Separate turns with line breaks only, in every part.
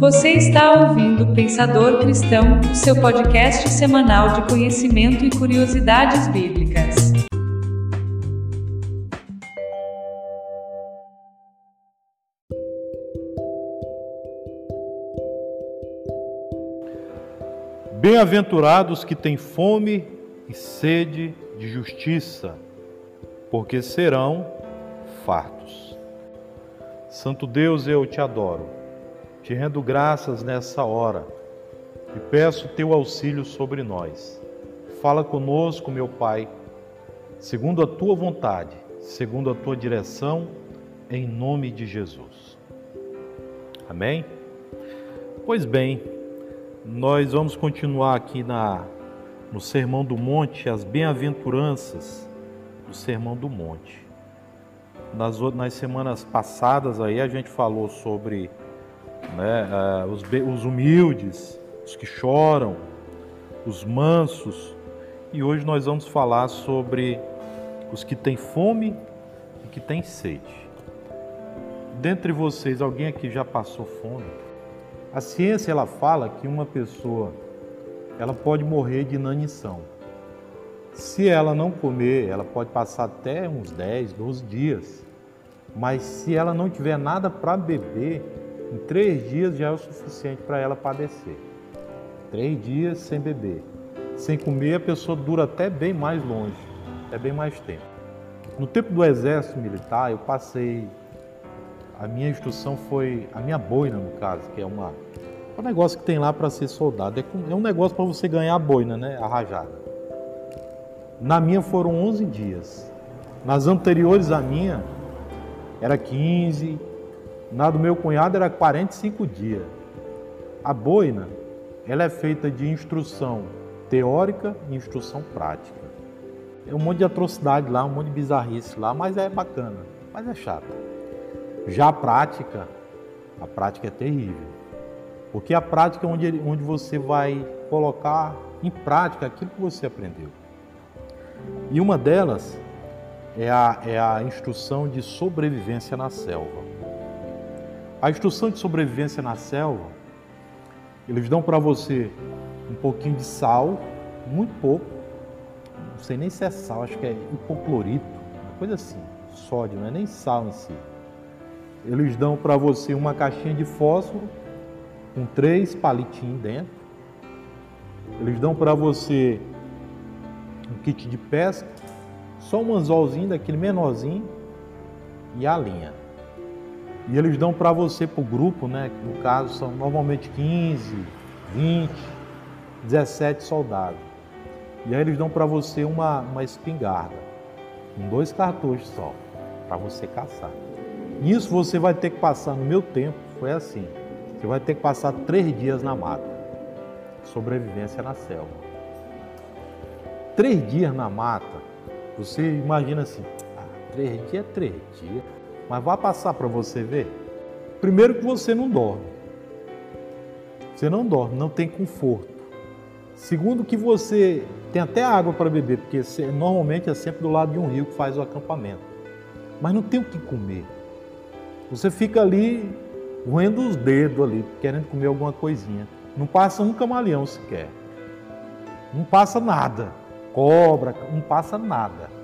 Você está ouvindo Pensador Cristão, o seu podcast semanal de conhecimento e curiosidades bíblicas.
Bem-aventurados que têm fome e sede de justiça, porque serão fartos. Santo Deus, eu te adoro te rendo graças nessa hora e peço teu auxílio sobre nós. Fala conosco, meu Pai, segundo a tua vontade, segundo a tua direção, em nome de Jesus. Amém? Pois bem, nós vamos continuar aqui na, no Sermão do Monte, as bem-aventuranças do Sermão do Monte. Nas, nas semanas passadas aí a gente falou sobre né? Ah, os, os humildes, os que choram, os mansos. E hoje nós vamos falar sobre os que têm fome e que têm sede. Dentre vocês, alguém aqui já passou fome? A ciência ela fala que uma pessoa ela pode morrer de inanição. Se ela não comer, ela pode passar até uns 10, 12 dias. Mas se ela não tiver nada para beber, em três dias já é o suficiente para ela padecer. Três dias sem beber. Sem comer, a pessoa dura até bem mais longe, até bem mais tempo. No tempo do exército militar, eu passei. A minha instrução foi. A minha boina, no caso, que é uma. É um negócio que tem lá para ser soldado. É, é um negócio para você ganhar a boina, né? A rajada. Na minha foram 11 dias. Nas anteriores à minha, era 15, na do meu cunhado era 45 dias. A boina, ela é feita de instrução teórica e instrução prática. É um monte de atrocidade lá, um monte de bizarrice lá, mas é bacana, mas é chato. Já a prática, a prática é terrível. Porque a prática é onde, onde você vai colocar em prática aquilo que você aprendeu. E uma delas é a, é a instrução de sobrevivência na selva. A instrução de sobrevivência na selva, eles dão para você um pouquinho de sal, muito pouco, não sei nem se é sal, acho que é hipoclorito, uma coisa assim, sódio, não é nem sal em si. Eles dão para você uma caixinha de fósforo com três palitinhos dentro. Eles dão para você um kit de pesca, só um anzolzinho daquele menorzinho e a linha. E eles dão para você, para o grupo, né? Que no caso são normalmente 15, 20, 17 soldados. E aí eles dão para você uma, uma espingarda, com dois cartuchos só, para você caçar. Isso você vai ter que passar, no meu tempo, foi assim. Você vai ter que passar três dias na mata. Sobrevivência na selva. Três dias na mata, você imagina assim, ah, três dias, três dias. Mas vá passar para você ver. Primeiro que você não dorme. Você não dorme, não tem conforto. Segundo que você tem até água para beber, porque normalmente é sempre do lado de um rio que faz o acampamento. Mas não tem o que comer. Você fica ali roendo os dedos ali, querendo comer alguma coisinha. Não passa um camaleão sequer. Não passa nada. Cobra, não passa nada.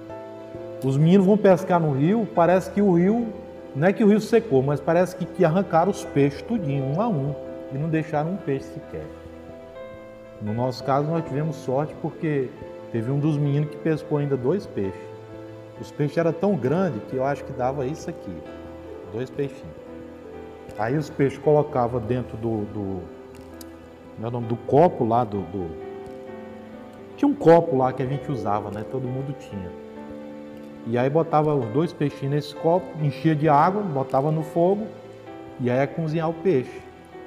Os meninos vão pescar no rio, parece que o rio, não é que o rio secou, mas parece que, que arrancaram os peixes tudinho, um a um, e não deixaram um peixe sequer. No nosso caso, nós tivemos sorte porque teve um dos meninos que pescou ainda dois peixes. Os peixes eram tão grandes que eu acho que dava isso aqui, dois peixinhos. Aí os peixes colocavam dentro do, do, meu é nome, do copo lá do, do, Tinha um copo lá que a gente usava, né? Todo mundo tinha. E aí botava os dois peixinhos nesse copo, enchia de água, botava no fogo e aí ia cozinhar o peixe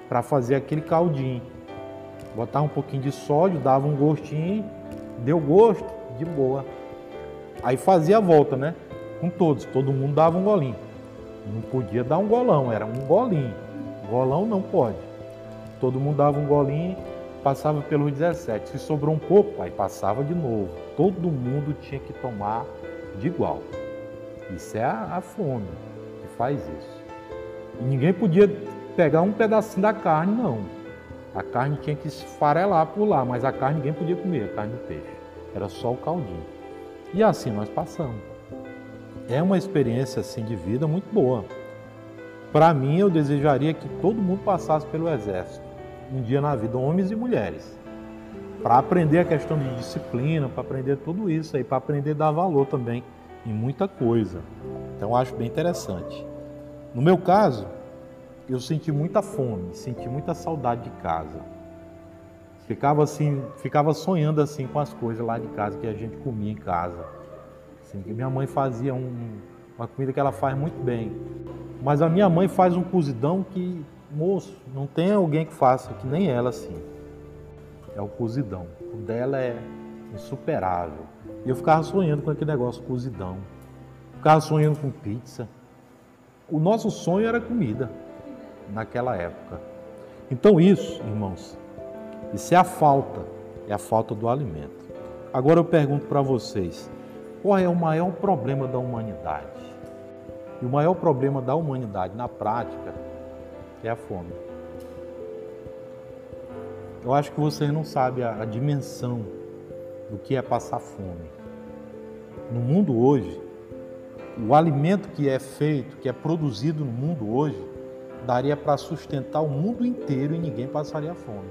para fazer aquele caldinho. Botava um pouquinho de sódio, dava um gostinho, deu gosto, de boa. Aí fazia a volta, né? Com todos, todo mundo dava um golinho. Não podia dar um golão, era um golinho. Golão não pode. Todo mundo dava um golinho, passava pelos 17. Se sobrou um pouco, aí passava de novo. Todo mundo tinha que tomar de igual. Isso é a, a fome que faz isso. E ninguém podia pegar um pedacinho da carne, não. A carne tinha que esfarelar por lá, mas a carne ninguém podia comer, a carne do peixe. Era só o caldinho. E assim nós passamos. É uma experiência assim de vida muito boa. Para mim, eu desejaria que todo mundo passasse pelo exército um dia na vida, homens e mulheres, para aprender a questão de disciplina, para aprender tudo isso aí, para aprender a dar valor também em muita coisa. Então, acho bem interessante. No meu caso, eu senti muita fome, senti muita saudade de casa. Ficava assim, ficava sonhando assim com as coisas lá de casa que a gente comia em casa. Assim, minha mãe fazia um, uma comida que ela faz muito bem. Mas a minha mãe faz um cozidão que, moço, não tem alguém que faça que nem ela assim. É o cozidão. O dela é insuperável. E eu ficava sonhando com aquele negócio cozidão. Ficava sonhando com pizza. O nosso sonho era comida naquela época. Então isso, irmãos, isso é a falta, é a falta do alimento. Agora eu pergunto para vocês, qual é o maior problema da humanidade? E o maior problema da humanidade na prática é a fome. Eu acho que vocês não sabem a, a dimensão do que é passar fome. No mundo hoje, o alimento que é feito, que é produzido no mundo hoje, daria para sustentar o mundo inteiro e ninguém passaria fome.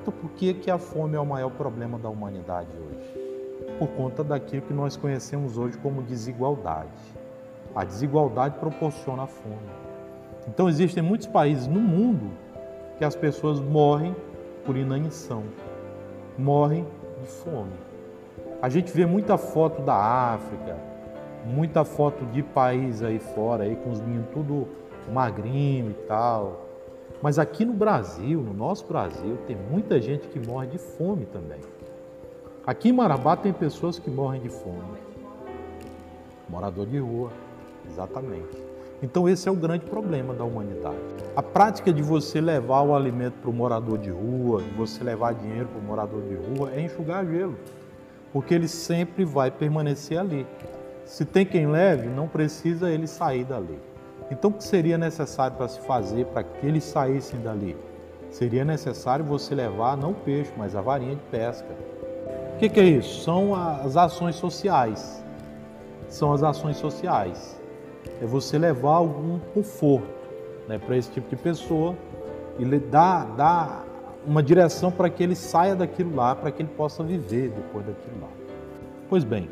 Então, por que, que a fome é o maior problema da humanidade hoje? Por conta daquilo que nós conhecemos hoje como desigualdade. A desigualdade proporciona a fome. Então, existem muitos países no mundo que as pessoas morrem por inanição, morrem de fome. A gente vê muita foto da África, muita foto de país aí fora, aí com os meninos tudo magrinho e tal. Mas aqui no Brasil, no nosso Brasil, tem muita gente que morre de fome também. Aqui em Marabá tem pessoas que morrem de fome. Morador de rua, exatamente. Então esse é o grande problema da humanidade. A prática de você levar o alimento para o morador de rua, de você levar dinheiro para o morador de rua, é enxugar gelo. Porque ele sempre vai permanecer ali. Se tem quem leve, não precisa ele sair dali. Então, o que seria necessário para se fazer para que eles saíssem dali? Seria necessário você levar não o peixe, mas a varinha de pesca. O que, que é isso? São as ações sociais. São as ações sociais. É você levar algum conforto né, para esse tipo de pessoa e dar, dar uma direção para que ele saia daquilo lá, para que ele possa viver depois daquilo lá. Pois bem,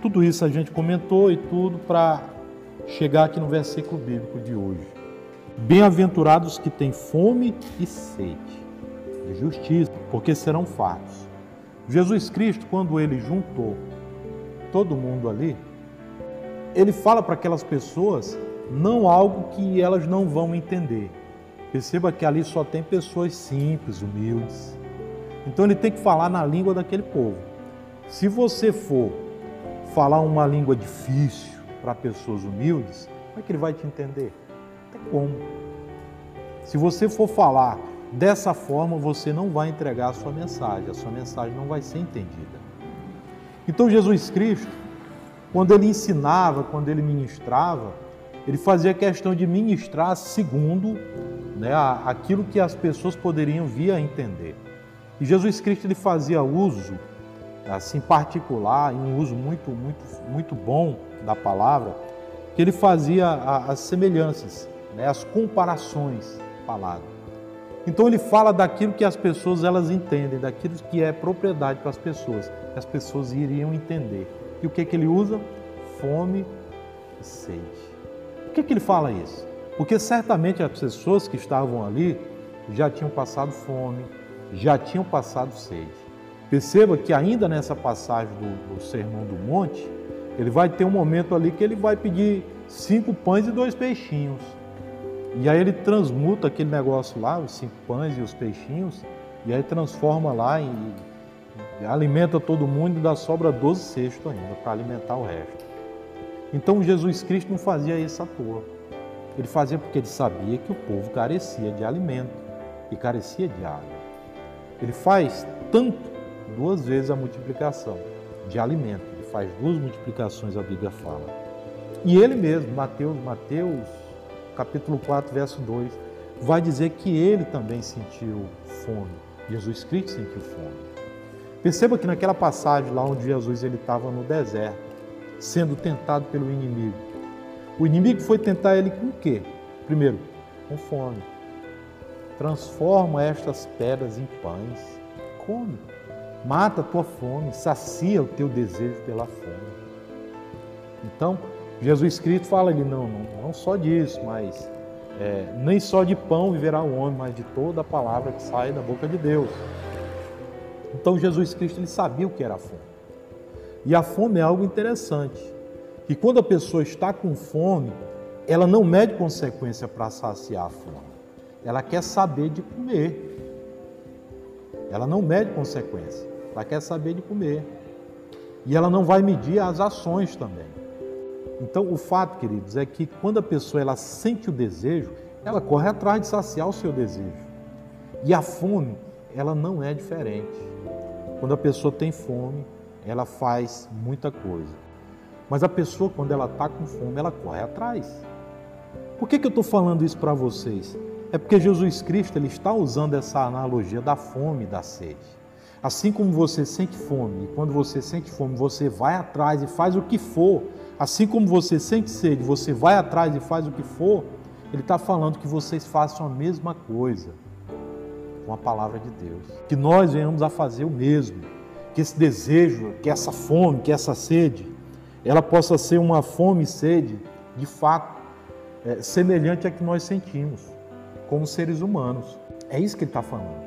tudo isso a gente comentou e tudo para chegar aqui no versículo bíblico de hoje. Bem-aventurados que têm fome e sede de justiça, porque serão fartos. Jesus Cristo, quando ele juntou todo mundo ali, ele fala para aquelas pessoas não algo que elas não vão entender. Perceba que ali só tem pessoas simples, humildes. Então ele tem que falar na língua daquele povo. Se você for falar uma língua difícil, para pessoas humildes, como é que ele vai te entender? Tem como. Se você for falar dessa forma, você não vai entregar a sua mensagem, a sua mensagem não vai ser entendida. Então Jesus Cristo, quando ele ensinava, quando ele ministrava, ele fazia questão de ministrar segundo né, aquilo que as pessoas poderiam vir a entender. E Jesus Cristo ele fazia uso, assim particular, um uso muito, muito, muito bom da palavra, que ele fazia as semelhanças, né, as comparações faladas. Então ele fala daquilo que as pessoas elas entendem, daquilo que é propriedade para as pessoas, que as pessoas iriam entender. E o que, que ele usa? Fome e sede. Por que, que ele fala isso? Porque certamente as pessoas que estavam ali já tinham passado fome, já tinham passado sede. Perceba que ainda nessa passagem do, do Sermão do Monte, ele vai ter um momento ali que ele vai pedir cinco pães e dois peixinhos. E aí ele transmuta aquele negócio lá, os cinco pães e os peixinhos, e aí transforma lá e alimenta todo mundo e dá sobra 12 cestos ainda para alimentar o resto. Então Jesus Cristo não fazia isso à toa. Ele fazia porque ele sabia que o povo carecia de alimento e carecia de água. Ele faz tanto duas vezes a multiplicação de alimento faz duas multiplicações, a Bíblia fala. E ele mesmo, Mateus, Mateus, capítulo 4, verso 2, vai dizer que ele também sentiu fome. Jesus Cristo sentiu fome. Perceba que naquela passagem lá onde Jesus ele estava no deserto, sendo tentado pelo inimigo. O inimigo foi tentar ele com o quê? Primeiro, com fome. Transforma estas pedras em pães. Come. Mata a tua fome, sacia o teu desejo pela fome. Então, Jesus Cristo fala ali, não, não, não só disso, mas é, nem só de pão viverá o homem, mas de toda a palavra que sai da boca de Deus. Então Jesus Cristo ele sabia o que era a fome. E a fome é algo interessante, que quando a pessoa está com fome, ela não mede consequência para saciar a fome. Ela quer saber de comer. Ela não mede consequência, ela quer saber de comer. E ela não vai medir as ações também. Então, o fato, queridos, é que quando a pessoa ela sente o desejo, ela corre atrás de saciar o seu desejo. E a fome, ela não é diferente. Quando a pessoa tem fome, ela faz muita coisa. Mas a pessoa, quando ela está com fome, ela corre atrás. Por que, que eu estou falando isso para vocês? É porque Jesus Cristo ele está usando essa analogia da fome e da sede. Assim como você sente fome, e quando você sente fome, você vai atrás e faz o que for Assim como você sente sede, você vai atrás e faz o que for, ele está falando que vocês façam a mesma coisa com a palavra de Deus. Que nós venhamos a fazer o mesmo. Que esse desejo, que essa fome, que essa sede, ela possa ser uma fome e sede, de fato, é, semelhante à que nós sentimos como seres humanos. É isso que ele está falando.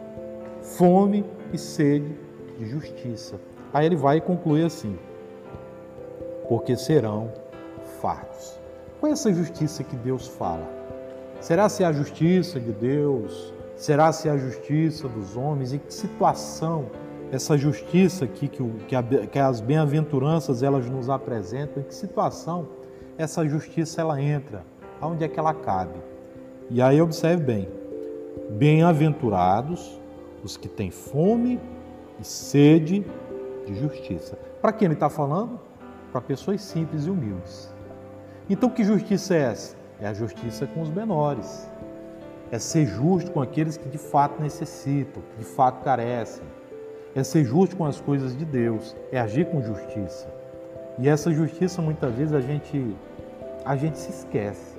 Fome e sede de justiça. Aí ele vai concluir assim: porque serão fartos. Qual é essa justiça que Deus fala? Será se é a justiça de Deus? Será se é a justiça dos homens? Em que situação essa justiça aqui que, que, a, que as bem-aventuranças elas nos apresentam, em que situação essa justiça ela entra? Aonde é que ela cabe? E aí observe bem: bem-aventurados os que têm fome e sede de justiça. Para quem ele está falando? para pessoas simples e humildes. Então, que justiça é essa? É a justiça com os menores. É ser justo com aqueles que de fato necessitam, que de fato carecem. É ser justo com as coisas de Deus, é agir com justiça. E essa justiça muitas vezes a gente a gente se esquece.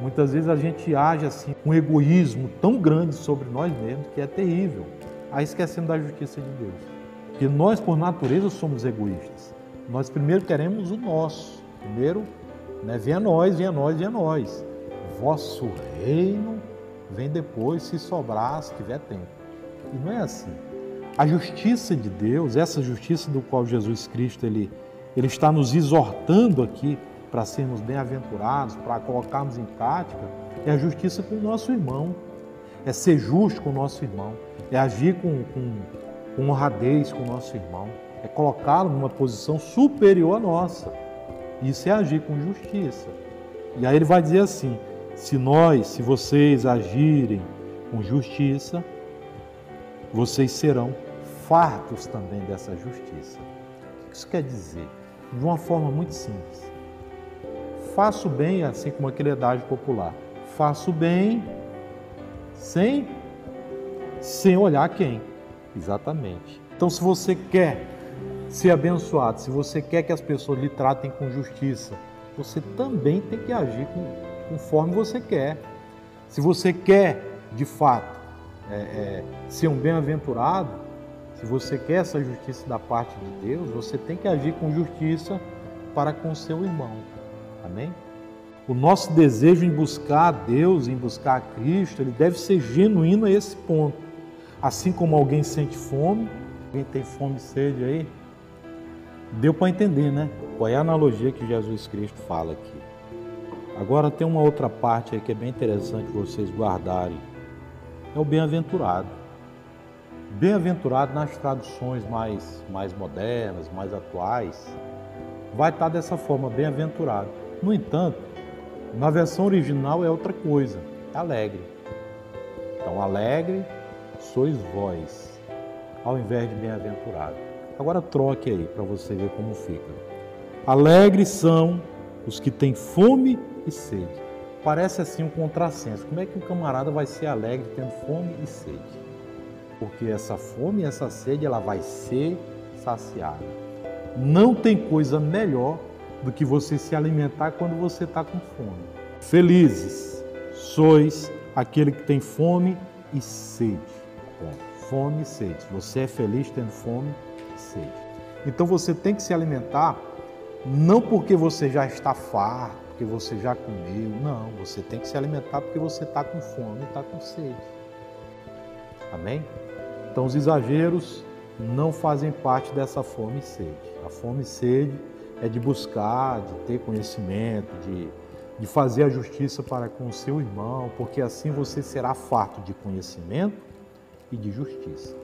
Muitas vezes a gente age assim com um egoísmo tão grande sobre nós mesmos que é terrível, aí esquecendo da justiça de Deus. Porque nós por natureza somos egoístas. Nós primeiro queremos o nosso. Primeiro, né, venha nós, venha nós, venha nós. Vosso reino vem depois, se sobrar, se tiver tempo. E não é assim. A justiça de Deus, essa justiça do qual Jesus Cristo ele, ele está nos exortando aqui para sermos bem-aventurados, para colocarmos em prática, é a justiça com o nosso irmão. É ser justo com o nosso irmão. É agir com, com, com honradez com o nosso irmão é colocá-lo numa posição superior à nossa. Isso é agir com justiça. E aí ele vai dizer assim: se nós, se vocês agirem com justiça, vocês serão fartos também dessa justiça. O que isso quer dizer? De uma forma muito simples. Faço bem, assim como aquele adágio popular. Faço bem sem sem olhar quem. Exatamente. Então, se você quer ser abençoado, se você quer que as pessoas lhe tratem com justiça, você também tem que agir conforme você quer. Se você quer, de fato, é, é, ser um bem-aventurado, se você quer essa justiça da parte de Deus, você tem que agir com justiça para com seu irmão. Amém? O nosso desejo em buscar a Deus, em buscar a Cristo, ele deve ser genuíno a esse ponto. Assim como alguém sente fome, alguém tem fome e sede aí, Deu para entender, né? Qual é a analogia que Jesus Cristo fala aqui. Agora tem uma outra parte aí que é bem interessante vocês guardarem. É o bem-aventurado. Bem-aventurado nas traduções mais, mais modernas, mais atuais, vai estar dessa forma, bem-aventurado. No entanto, na versão original é outra coisa, é alegre. Então, alegre sois vós, ao invés de bem-aventurado. Agora troque aí para você ver como fica. Alegres são os que têm fome e sede. parece assim um contrassenso. Como é que o camarada vai ser alegre tendo fome e sede? Porque essa fome e essa sede ela vai ser saciada. Não tem coisa melhor do que você se alimentar quando você está com fome. Felizes sois aquele que tem fome e sede. Fome e sede. Você é feliz tendo fome e sede. Então você tem que se alimentar não porque você já está farto, porque você já comeu, não. Você tem que se alimentar porque você está com fome está com sede. Amém? Então os exageros não fazem parte dessa fome e sede. A fome e sede é de buscar, de ter conhecimento, de, de fazer a justiça para com o seu irmão, porque assim você será farto de conhecimento e de justiça.